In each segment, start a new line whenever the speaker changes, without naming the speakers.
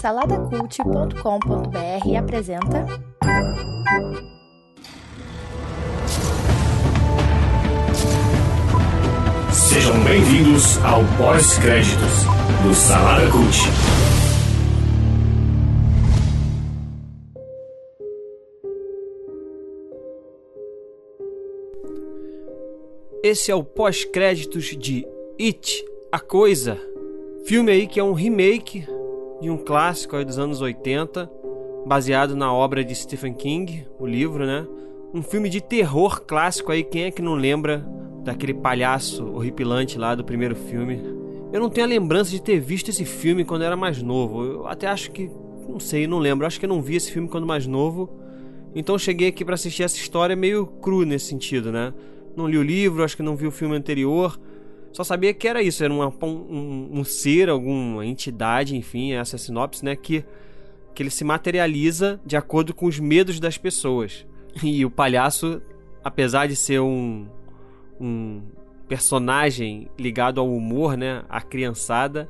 Saladacult.com.br apresenta.
Sejam bem-vindos ao pós-créditos do Salada Cult.
Esse é o pós-créditos de It, a Coisa. Filme aí que é um remake de um clássico aí dos anos 80, baseado na obra de Stephen King, o livro, né? Um filme de terror clássico aí, quem é que não lembra daquele palhaço horripilante lá do primeiro filme? Eu não tenho a lembrança de ter visto esse filme quando era mais novo. Eu até acho que, não sei, não lembro. Acho que eu não vi esse filme quando mais novo. Então cheguei aqui para assistir essa história meio cru nesse sentido, né? Não li o livro, acho que não vi o filme anterior. Só sabia que era isso, era uma, um, um, ser, alguma entidade, enfim, essa sinopse, né? Que, que ele se materializa de acordo com os medos das pessoas. E o palhaço, apesar de ser um, um personagem ligado ao humor, né? A criançada,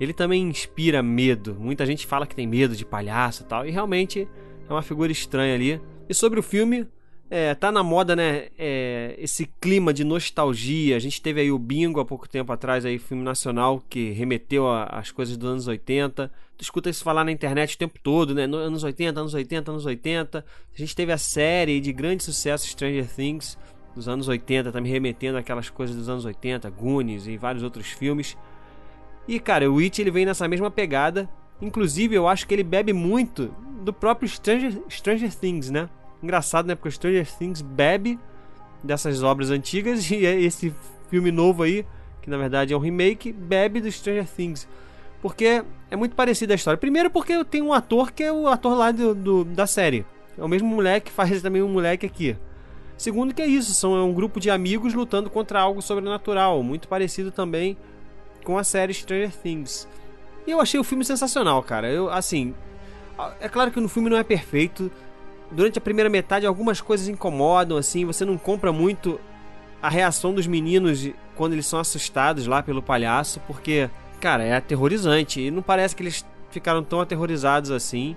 ele também inspira medo. Muita gente fala que tem medo de palhaço e tal, e realmente é uma figura estranha ali. E sobre o filme, é, tá na moda, né? É, esse clima de nostalgia. A gente teve aí o Bingo há pouco tempo atrás, aí, filme nacional que remeteu às coisas dos anos 80. Tu escuta isso falar na internet o tempo todo, né? Anos 80, anos 80, anos 80. A gente teve a série de grande sucesso Stranger Things dos anos 80, tá me remetendo àquelas coisas dos anos 80, Goonies e vários outros filmes. E cara, o It ele vem nessa mesma pegada. Inclusive, eu acho que ele bebe muito do próprio Stranger, Stranger Things, né? Engraçado, né? Porque Stranger Things bebe dessas obras antigas e é esse filme novo aí, que na verdade é um remake, bebe do Stranger Things. Porque é muito parecida a história. Primeiro porque tenho um ator que é o ator lá do, do, da série. É o mesmo moleque que faz também um moleque aqui. Segundo que é isso, são é um grupo de amigos lutando contra algo sobrenatural, muito parecido também com a série Stranger Things. E eu achei o filme sensacional, cara. Eu assim, é claro que no filme não é perfeito, durante a primeira metade algumas coisas incomodam, assim, você não compra muito a reação dos meninos quando eles são assustados lá pelo palhaço, porque, cara, é aterrorizante. E não parece que eles ficaram tão aterrorizados assim.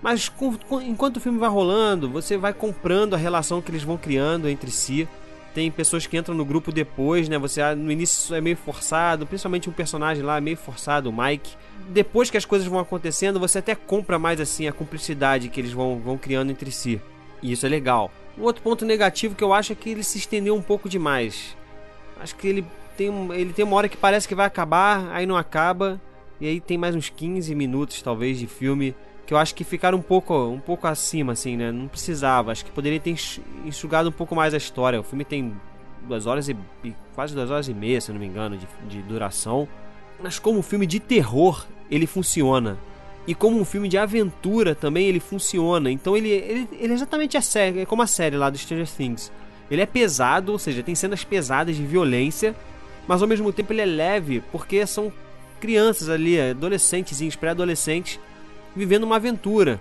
Mas com, com, enquanto o filme vai rolando, você vai comprando a relação que eles vão criando entre si. Tem pessoas que entram no grupo depois, né? Você ah, no início é meio forçado, principalmente um personagem lá meio forçado, o Mike depois que as coisas vão acontecendo, você até compra mais assim a cumplicidade que eles vão, vão criando entre si. E isso é legal. Um outro ponto negativo que eu acho é que ele se estendeu um pouco demais. Acho que ele tem, ele tem uma hora que parece que vai acabar, aí não acaba. E aí tem mais uns 15 minutos, talvez, de filme que eu acho que ficaram um pouco, um pouco acima, assim, né? Não precisava. Acho que poderia ter enxugado um pouco mais a história. O filme tem duas horas e quase duas horas e meia, se não me engano, de, de duração. Mas como filme de terror, ele funciona. E como um filme de aventura também ele funciona. Então ele, ele, ele é exatamente a série, é como a série lá do Stranger Things. Ele é pesado, ou seja, tem cenas pesadas de violência, mas ao mesmo tempo ele é leve, porque são crianças ali, adolescentezinhos, pré-adolescentes, vivendo uma aventura.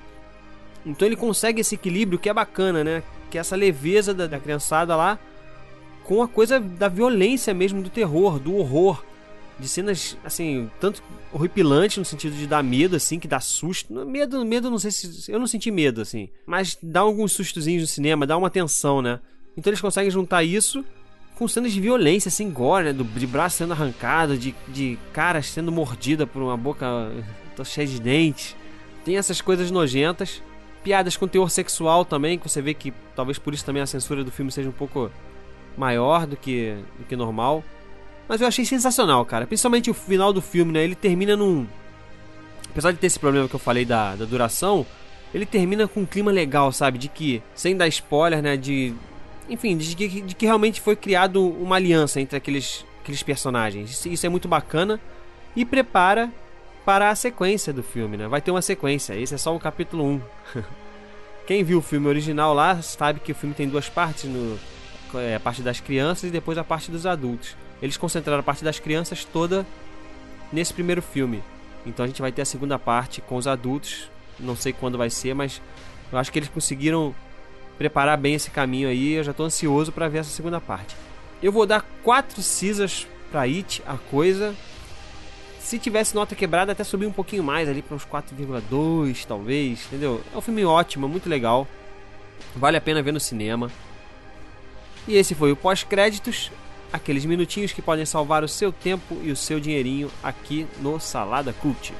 Então ele consegue esse equilíbrio que é bacana, né? Que é essa leveza da, da criançada lá com a coisa da violência mesmo, do terror, do horror de cenas, assim, tanto horripilantes no sentido de dar medo, assim, que dá susto. Medo, medo, não sei se. Eu não senti medo, assim. Mas dá alguns sustozinhos no cinema, dá uma tensão, né? Então eles conseguem juntar isso com cenas de violência, assim, gore, né? De braço sendo arrancado, de, de cara sendo mordida por uma boca cheia de dentes. Tem essas coisas nojentas. Piadas com teor sexual também, que você vê que talvez por isso também a censura do filme seja um pouco maior do que, do que normal. Mas eu achei sensacional, cara. Principalmente o final do filme, né? Ele termina num. Apesar de ter esse problema que eu falei da, da duração, ele termina com um clima legal, sabe? De que, sem dar spoiler, né? De. Enfim, de que, de que realmente foi criado uma aliança entre aqueles, aqueles personagens. Isso, isso é muito bacana. E prepara para a sequência do filme, né? Vai ter uma sequência. Esse é só o capítulo 1. Quem viu o filme original lá sabe que o filme tem duas partes no, é, a parte das crianças e depois a parte dos adultos. Eles concentraram a parte das crianças toda nesse primeiro filme. Então a gente vai ter a segunda parte com os adultos. Não sei quando vai ser, mas eu acho que eles conseguiram preparar bem esse caminho aí. Eu já estou ansioso para ver essa segunda parte. Eu vou dar quatro cisas para It, a coisa. Se tivesse nota quebrada, até subir um pouquinho mais ali para uns 4,2 talvez, entendeu? É um filme ótimo, é muito legal. Vale a pena ver no cinema. E esse foi o pós-créditos, aqueles minutinhos que podem salvar o seu tempo e o seu dinheirinho aqui no Salada Cult.